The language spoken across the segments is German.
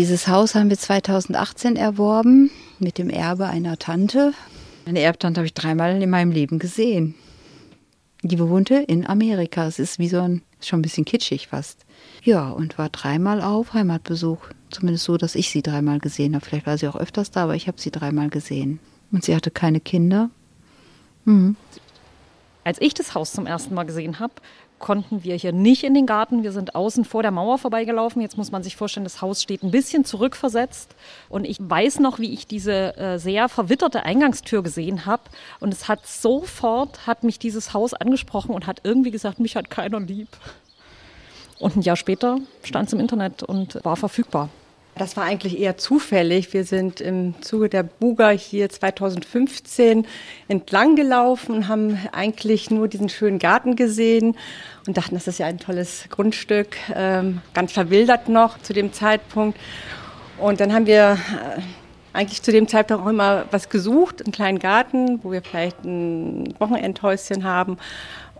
dieses Haus haben wir 2018 erworben mit dem Erbe einer Tante. Eine Erbtante habe ich dreimal in meinem Leben gesehen. Die bewohnte in Amerika. Es ist wie so ein, schon ein bisschen kitschig fast. Ja, und war dreimal auf Heimatbesuch. Zumindest so, dass ich sie dreimal gesehen habe. Vielleicht war sie auch öfters da, aber ich habe sie dreimal gesehen. Und sie hatte keine Kinder. Mhm. Als ich das Haus zum ersten Mal gesehen habe, konnten wir hier nicht in den Garten. Wir sind außen vor der Mauer vorbeigelaufen. Jetzt muss man sich vorstellen, das Haus steht ein bisschen zurückversetzt. Und ich weiß noch, wie ich diese äh, sehr verwitterte Eingangstür gesehen habe. Und es hat sofort, hat mich dieses Haus angesprochen und hat irgendwie gesagt, mich hat keiner lieb. Und ein Jahr später stand es im Internet und war verfügbar. Das war eigentlich eher zufällig. Wir sind im Zuge der Buga hier 2015 entlang gelaufen und haben eigentlich nur diesen schönen Garten gesehen und dachten, das ist ja ein tolles Grundstück, ähm, ganz verwildert noch zu dem Zeitpunkt. Und dann haben wir äh, eigentlich zu dem Zeitpunkt auch immer was gesucht, einen kleinen Garten, wo wir vielleicht ein Wochenendhäuschen haben.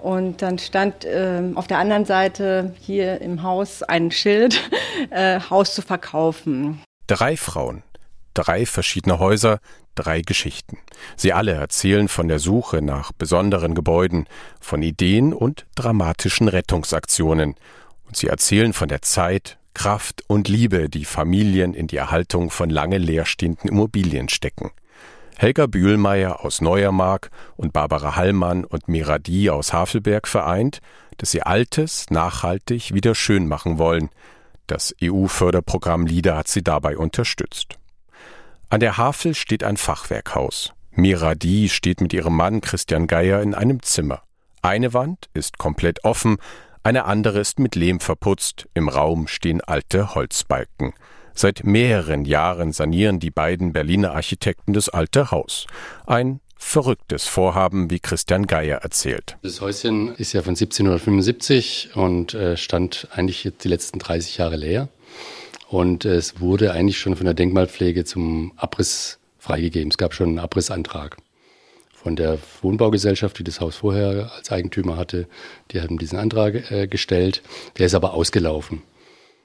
Und dann stand äh, auf der anderen Seite hier im Haus ein Schild, äh, Haus zu verkaufen. Drei Frauen, drei verschiedene Häuser, drei Geschichten. Sie alle erzählen von der Suche nach besonderen Gebäuden, von Ideen und dramatischen Rettungsaktionen. Und sie erzählen von der Zeit, Kraft und Liebe, die Familien in die Erhaltung von lange leerstehenden Immobilien stecken. Helga Bühlmeier aus Neuermark und Barbara Hallmann und Miradi aus Havelberg vereint, dass sie Altes nachhaltig wieder schön machen wollen. Das EU-Förderprogramm LIDA hat sie dabei unterstützt. An der Havel steht ein Fachwerkhaus. Miradi steht mit ihrem Mann Christian Geier in einem Zimmer. Eine Wand ist komplett offen, eine andere ist mit Lehm verputzt, im Raum stehen alte Holzbalken. Seit mehreren Jahren sanieren die beiden Berliner Architekten das alte Haus. Ein verrücktes Vorhaben, wie Christian Geier erzählt. Das Häuschen ist ja von 1775 und äh, stand eigentlich jetzt die letzten 30 Jahre leer. Und äh, es wurde eigentlich schon von der Denkmalpflege zum Abriss freigegeben. Es gab schon einen Abrissantrag von der Wohnbaugesellschaft, die das Haus vorher als Eigentümer hatte. Die haben diesen Antrag äh, gestellt. Der ist aber ausgelaufen.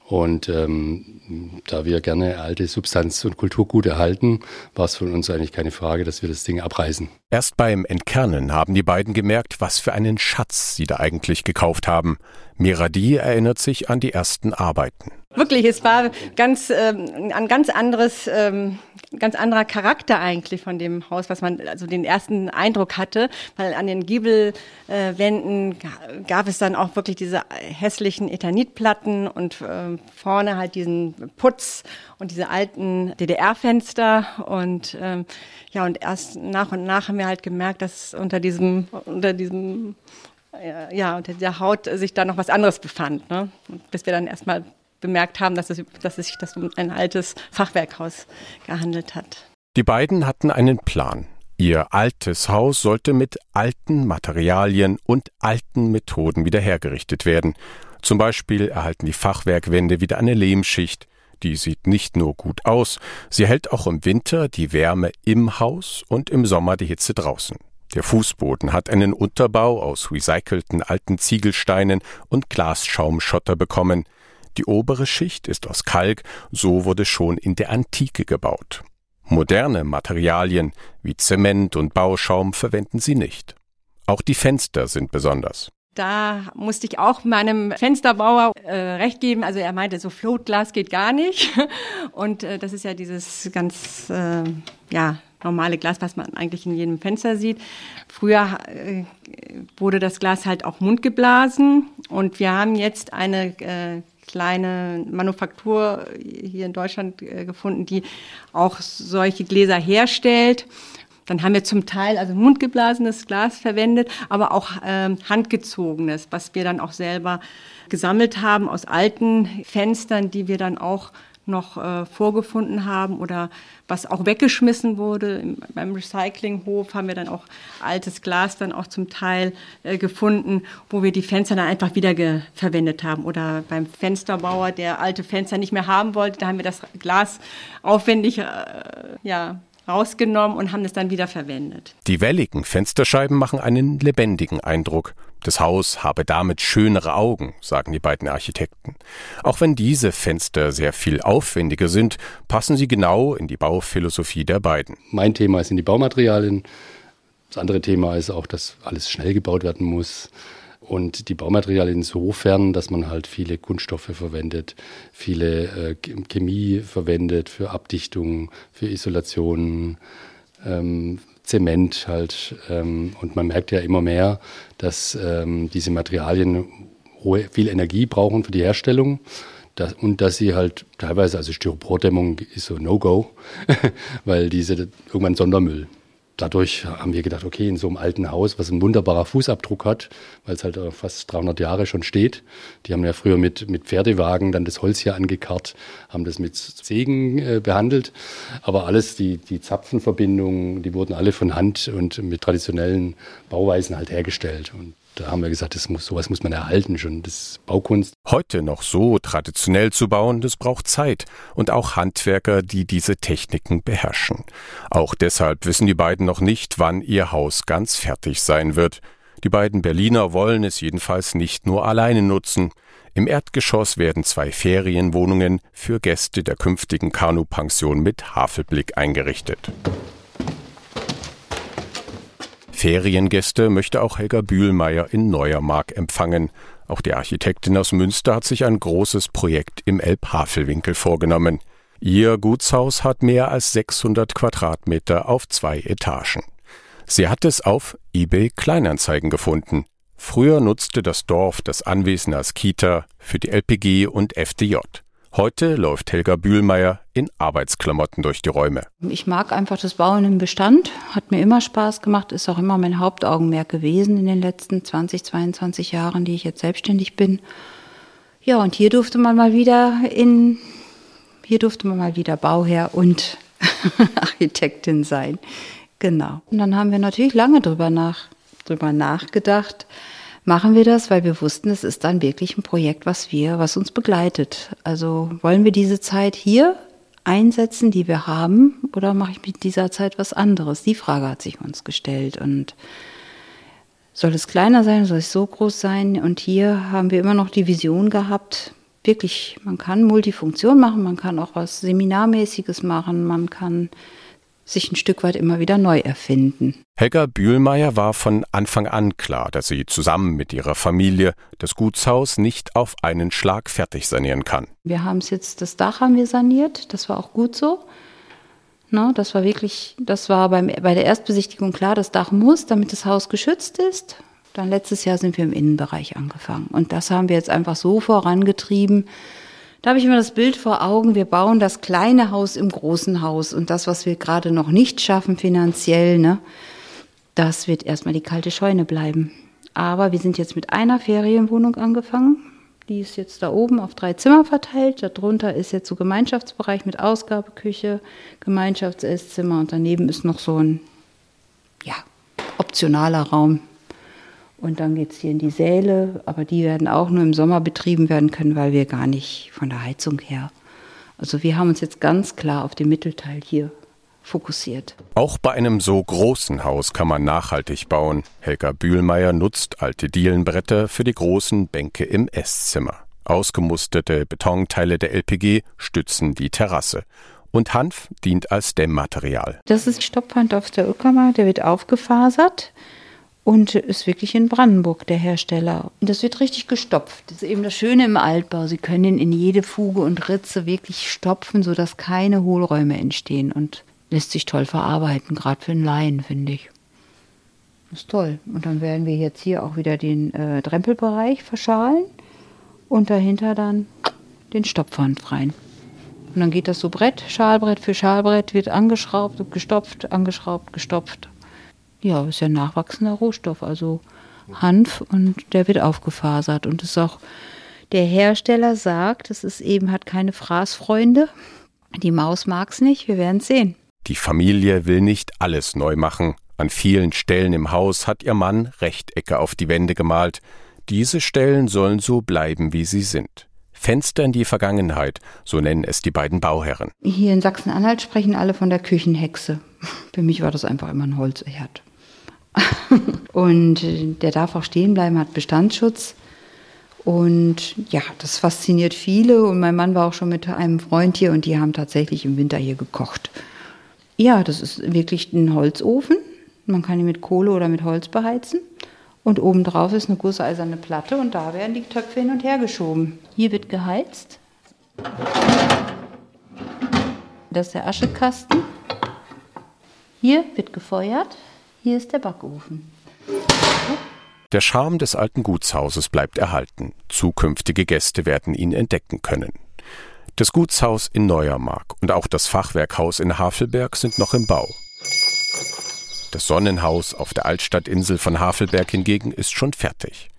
Und ähm, da wir gerne alte Substanz- und Kulturgut erhalten, war es von uns eigentlich keine Frage, dass wir das Ding abreißen. Erst beim Entkernen haben die beiden gemerkt, was für einen Schatz sie da eigentlich gekauft haben. Miradi erinnert sich an die ersten Arbeiten. Wirklich, es war ganz ähm, ein ganz anderes, ähm, ganz anderer Charakter eigentlich von dem Haus, was man also den ersten Eindruck hatte, weil an den Giebelwänden äh, gab es dann auch wirklich diese hässlichen Ethanitplatten und äh, vorne halt diesen Putz und diese alten DDR-Fenster und ähm, ja und erst nach und nach haben wir halt gemerkt, dass unter diesem unter diesem ja, unter dieser Haut sich da noch was anderes befand. Ne? Bis wir dann erstmal bemerkt haben, dass es, dass es sich das um ein altes Fachwerkhaus gehandelt hat. Die beiden hatten einen Plan. Ihr altes Haus sollte mit alten Materialien und alten Methoden wieder hergerichtet werden. Zum Beispiel erhalten die Fachwerkwände wieder eine Lehmschicht. Die sieht nicht nur gut aus, sie hält auch im Winter die Wärme im Haus und im Sommer die Hitze draußen. Der Fußboden hat einen Unterbau aus recycelten alten Ziegelsteinen und Glasschaumschotter bekommen. Die obere Schicht ist aus Kalk, so wurde schon in der Antike gebaut. Moderne Materialien wie Zement und Bauschaum verwenden sie nicht. Auch die Fenster sind besonders. Da musste ich auch meinem Fensterbauer äh, recht geben. Also er meinte, so Floatglas geht gar nicht. Und äh, das ist ja dieses ganz äh, ja, normale Glas, was man eigentlich in jedem Fenster sieht. Früher äh, wurde das Glas halt auch mundgeblasen. Und wir haben jetzt eine äh, kleine Manufaktur hier in Deutschland äh, gefunden, die auch solche Gläser herstellt. Dann haben wir zum Teil also mundgeblasenes Glas verwendet, aber auch ähm, handgezogenes, was wir dann auch selber gesammelt haben aus alten Fenstern, die wir dann auch noch äh, vorgefunden haben oder was auch weggeschmissen wurde. Im, beim Recyclinghof haben wir dann auch altes Glas dann auch zum Teil äh, gefunden, wo wir die Fenster dann einfach wieder verwendet haben. Oder beim Fensterbauer, der alte Fenster nicht mehr haben wollte, da haben wir das Glas aufwendig äh, ja, rausgenommen und haben es dann wieder verwendet. Die welligen Fensterscheiben machen einen lebendigen Eindruck. Das Haus habe damit schönere Augen, sagen die beiden Architekten. Auch wenn diese Fenster sehr viel aufwendiger sind, passen sie genau in die Bauphilosophie der beiden. Mein Thema sind die Baumaterialien. Das andere Thema ist auch, dass alles schnell gebaut werden muss. Und die Baumaterialien insofern, dass man halt viele Kunststoffe verwendet, viele äh, Chemie verwendet für Abdichtung, für Isolation, ähm, Zement halt. Ähm, und man merkt ja immer mehr, dass ähm, diese Materialien hohe, viel Energie brauchen für die Herstellung. Das, und dass sie halt teilweise, also Styropordämmung ist so No-Go, weil diese irgendwann Sondermüll dadurch haben wir gedacht, okay, in so einem alten Haus, was ein wunderbarer Fußabdruck hat, weil es halt fast 300 Jahre schon steht. Die haben ja früher mit, mit Pferdewagen dann das Holz hier angekarrt, haben das mit Sägen äh, behandelt. Aber alles, die, die Zapfenverbindungen, die wurden alle von Hand und mit traditionellen Bauweisen halt hergestellt. Und da haben wir gesagt, das muss, sowas muss man erhalten schon. Das Baukunst. Heute noch so traditionell zu bauen, das braucht Zeit und auch Handwerker, die diese Techniken beherrschen. Auch deshalb wissen die beiden noch nicht, wann ihr Haus ganz fertig sein wird. Die beiden Berliner wollen es jedenfalls nicht nur alleine nutzen. Im Erdgeschoss werden zwei Ferienwohnungen für Gäste der künftigen Kanupension mit Havelblick eingerichtet. Feriengäste möchte auch Helga Bühlmeier in Neuermark empfangen. Auch die Architektin aus Münster hat sich ein großes Projekt im Elbhavelwinkel vorgenommen. Ihr Gutshaus hat mehr als 600 Quadratmeter auf zwei Etagen. Sie hat es auf eBay Kleinanzeigen gefunden. Früher nutzte das Dorf das Anwesen als Kita für die LPG und FDJ. Heute läuft Helga Bühlmeier in Arbeitsklamotten durch die Räume. Ich mag einfach das Bauen im Bestand, hat mir immer Spaß gemacht, ist auch immer mein Hauptaugenmerk gewesen in den letzten 20, 22 Jahren, die ich jetzt selbstständig bin. Ja, und hier durfte man mal wieder in, hier durfte man mal wieder Bauherr und Architektin sein. Genau. Und dann haben wir natürlich lange drüber nach, drüber nachgedacht, machen wir das, weil wir wussten, es ist dann wirklich ein Projekt, was wir, was uns begleitet. Also wollen wir diese Zeit hier einsetzen, die wir haben, oder mache ich mit dieser Zeit was anderes? Die Frage hat sich uns gestellt und soll es kleiner sein, soll es so groß sein? Und hier haben wir immer noch die Vision gehabt, wirklich, man kann Multifunktion machen, man kann auch was Seminarmäßiges machen, man kann sich ein Stück weit immer wieder neu erfinden. Helga Bühlmeier war von Anfang an klar, dass sie zusammen mit ihrer Familie das Gutshaus nicht auf einen Schlag fertig sanieren kann. Wir haben es jetzt, das Dach haben wir saniert, das war auch gut so. Na, das war wirklich, das war beim, bei der Erstbesichtigung klar, das Dach muss, damit das Haus geschützt ist. Dann letztes Jahr sind wir im Innenbereich angefangen. Und das haben wir jetzt einfach so vorangetrieben, da habe ich immer das Bild vor Augen, wir bauen das kleine Haus im großen Haus und das, was wir gerade noch nicht schaffen finanziell, ne, das wird erstmal die kalte Scheune bleiben. Aber wir sind jetzt mit einer Ferienwohnung angefangen. Die ist jetzt da oben auf drei Zimmer verteilt. Darunter ist jetzt so Gemeinschaftsbereich mit Ausgabeküche, Gemeinschaftsesszimmer und daneben ist noch so ein ja, optionaler Raum und dann geht es hier in die Säle, aber die werden auch nur im Sommer betrieben werden können, weil wir gar nicht von der Heizung her. Also wir haben uns jetzt ganz klar auf den Mittelteil hier fokussiert. Auch bei einem so großen Haus kann man nachhaltig bauen. Helga Bühlmeier nutzt alte Dielenbretter für die großen Bänke im Esszimmer. Ausgemusterte Betonteile der LPG stützen die Terrasse. Und Hanf dient als Dämmmaterial. Das ist Stopphanf aus der Uckermark, der wird aufgefasert und ist wirklich in Brandenburg der Hersteller. Und das wird richtig gestopft. Das ist eben das Schöne im Altbau. Sie können ihn in jede Fuge und Ritze wirklich stopfen, sodass keine Hohlräume entstehen und lässt sich toll verarbeiten, gerade für einen Laien, finde ich. Das ist toll. Und dann werden wir jetzt hier auch wieder den äh, Drempelbereich verschalen und dahinter dann den Stopfwand rein. Und dann geht das so Brett, Schalbrett für Schalbrett, wird angeschraubt, gestopft, angeschraubt, gestopft ja, ist ja ein nachwachsender Rohstoff, also Hanf und der wird aufgefasert und ist auch der Hersteller sagt, es ist eben hat keine Fraßfreunde. Die Maus mag's nicht, wir werden sehen. Die Familie will nicht alles neu machen. An vielen Stellen im Haus hat ihr Mann Rechtecke auf die Wände gemalt. Diese Stellen sollen so bleiben, wie sie sind. Fenster in die Vergangenheit, so nennen es die beiden Bauherren. Hier in Sachsen-Anhalt sprechen alle von der Küchenhexe. Für mich war das einfach immer ein Holzherd. und äh, der darf auch stehen bleiben, hat Bestandsschutz. Und ja, das fasziniert viele. Und mein Mann war auch schon mit einem Freund hier und die haben tatsächlich im Winter hier gekocht. Ja, das ist wirklich ein Holzofen. Man kann ihn mit Kohle oder mit Holz beheizen. Und obendrauf ist eine gusseiserne Platte und da werden die Töpfe hin und her geschoben. Hier wird geheizt. Das ist der Aschekasten. Hier wird gefeuert. Hier ist der Backofen. Der Charme des alten Gutshauses bleibt erhalten. Zukünftige Gäste werden ihn entdecken können. Das Gutshaus in Neuermark und auch das Fachwerkhaus in Havelberg sind noch im Bau. Das Sonnenhaus auf der Altstadtinsel von Havelberg hingegen ist schon fertig.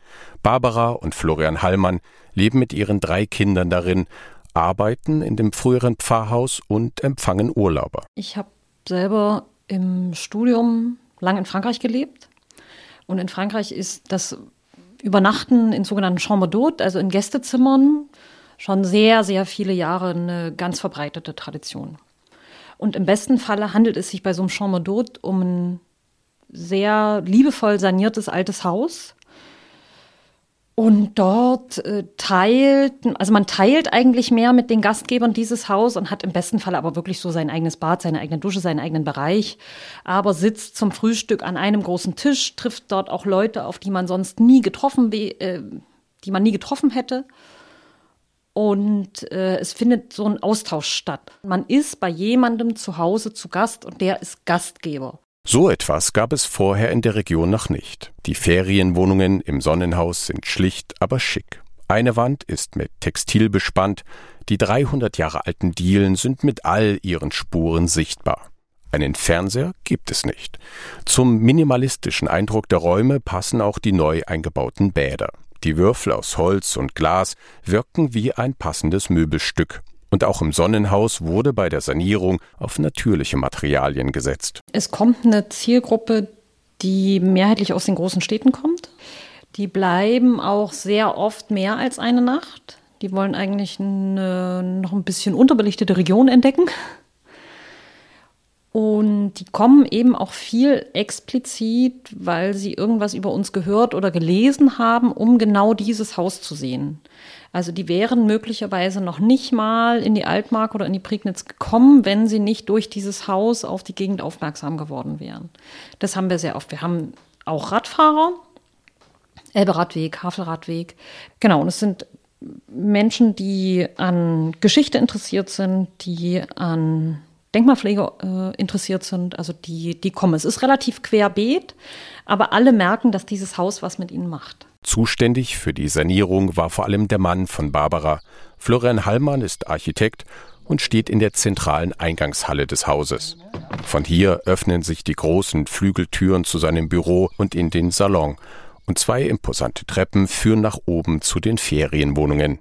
Barbara und Florian Hallmann leben mit ihren drei Kindern darin, arbeiten in dem früheren Pfarrhaus und empfangen Urlauber. Ich habe selber im Studium lang in Frankreich gelebt. Und in Frankreich ist das Übernachten in sogenannten Chambre d'hôte, also in Gästezimmern, schon sehr, sehr viele Jahre eine ganz verbreitete Tradition. Und im besten Falle handelt es sich bei so einem Chambre d'hôte um ein sehr liebevoll saniertes altes Haus. Und dort äh, teilt, also man teilt eigentlich mehr mit den Gastgebern dieses Haus und hat im besten Fall aber wirklich so sein eigenes Bad, seine eigene Dusche, seinen eigenen Bereich, aber sitzt zum Frühstück an einem großen Tisch, trifft dort auch Leute, auf die man sonst nie getroffen, äh, die man nie getroffen hätte. Und äh, es findet so ein Austausch statt. Man ist bei jemandem zu Hause zu Gast und der ist Gastgeber. So etwas gab es vorher in der Region noch nicht. Die Ferienwohnungen im Sonnenhaus sind schlicht, aber schick. Eine Wand ist mit Textil bespannt, die 300 Jahre alten Dielen sind mit all ihren Spuren sichtbar. Einen Fernseher gibt es nicht. Zum minimalistischen Eindruck der Räume passen auch die neu eingebauten Bäder. Die Würfel aus Holz und Glas wirken wie ein passendes Möbelstück. Und auch im Sonnenhaus wurde bei der Sanierung auf natürliche Materialien gesetzt. Es kommt eine Zielgruppe, die mehrheitlich aus den großen Städten kommt. Die bleiben auch sehr oft mehr als eine Nacht. Die wollen eigentlich eine noch ein bisschen unterbelichtete Region entdecken. Und die kommen eben auch viel explizit, weil sie irgendwas über uns gehört oder gelesen haben, um genau dieses Haus zu sehen. Also die wären möglicherweise noch nicht mal in die Altmark oder in die Prignitz gekommen, wenn sie nicht durch dieses Haus auf die Gegend aufmerksam geworden wären. Das haben wir sehr oft. Wir haben auch Radfahrer, Elberadweg, Havelradweg. Genau, und es sind Menschen, die an Geschichte interessiert sind, die an Denkmalpflege äh, interessiert sind. Also die, die kommen. Es ist relativ querbeet, aber alle merken, dass dieses Haus was mit ihnen macht. Zuständig für die Sanierung war vor allem der Mann von Barbara. Florian Hallmann ist Architekt und steht in der zentralen Eingangshalle des Hauses. Von hier öffnen sich die großen Flügeltüren zu seinem Büro und in den Salon, und zwei imposante Treppen führen nach oben zu den Ferienwohnungen.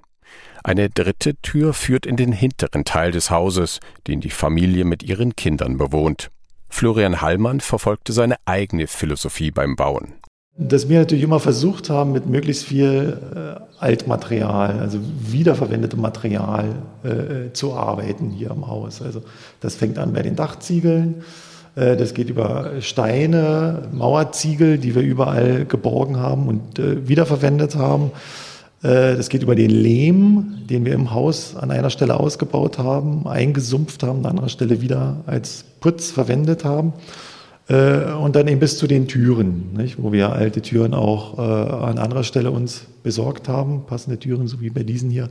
Eine dritte Tür führt in den hinteren Teil des Hauses, den die Familie mit ihren Kindern bewohnt. Florian Hallmann verfolgte seine eigene Philosophie beim Bauen dass wir natürlich immer versucht haben, mit möglichst viel äh, Altmaterial, also wiederverwendetem Material äh, zu arbeiten hier im Haus. Also das fängt an bei den Dachziegeln, äh, das geht über Steine, Mauerziegel, die wir überall geborgen haben und äh, wiederverwendet haben. Äh, das geht über den Lehm, den wir im Haus an einer Stelle ausgebaut haben, eingesumpft haben, an anderer Stelle wieder als Putz verwendet haben. Äh, und dann eben bis zu den Türen, nicht? wo wir alte Türen auch äh, an anderer Stelle uns besorgt haben, passende Türen, so wie bei diesen hier,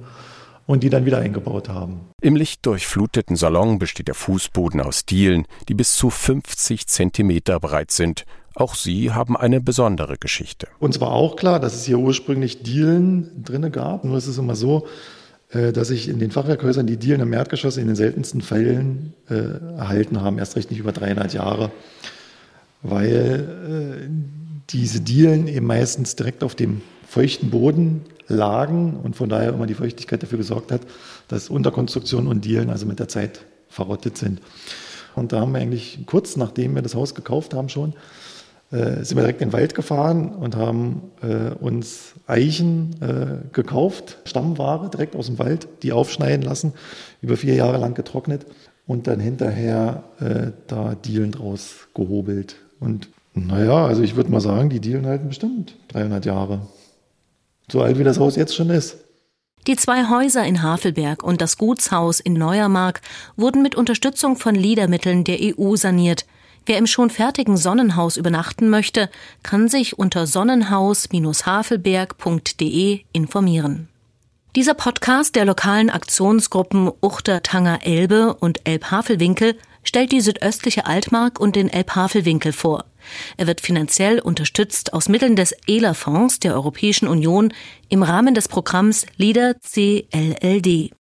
und die dann wieder eingebaut haben. Im lichtdurchfluteten Salon besteht der Fußboden aus Dielen, die bis zu 50 Zentimeter breit sind. Auch sie haben eine besondere Geschichte. Uns war auch klar, dass es hier ursprünglich Dielen drinne gab. Nur ist es immer so, äh, dass sich in den Fachwerkhäusern die Dielen im Erdgeschoss in den seltensten Fällen äh, erhalten haben, erst recht nicht über 300 Jahre weil äh, diese Dielen eben meistens direkt auf dem feuchten Boden lagen und von daher immer die Feuchtigkeit dafür gesorgt hat, dass Unterkonstruktionen und Dielen also mit der Zeit verrottet sind. Und da haben wir eigentlich kurz nachdem wir das Haus gekauft haben schon, sind wir direkt in den Wald gefahren und haben äh, uns Eichen äh, gekauft, Stammware direkt aus dem Wald, die aufschneiden lassen, über vier Jahre lang getrocknet und dann hinterher äh, da Dielen draus gehobelt und Naja, also ich würde mal sagen, die Dielen halten bestimmt 300 Jahre. So alt wie das Haus jetzt schon ist. Die zwei Häuser in Havelberg und das Gutshaus in Neuermark wurden mit Unterstützung von Liedermitteln der EU saniert. Wer im schon fertigen Sonnenhaus übernachten möchte, kann sich unter sonnenhaus-havelberg.de informieren. Dieser Podcast der lokalen Aktionsgruppen Uchter Tanger Elbe und Elbhavelwinkel stellt die südöstliche Altmark und den Elbhavelwinkel vor. Er wird finanziell unterstützt aus Mitteln des ELA-Fonds der Europäischen Union im Rahmen des Programms LIDER CLLD.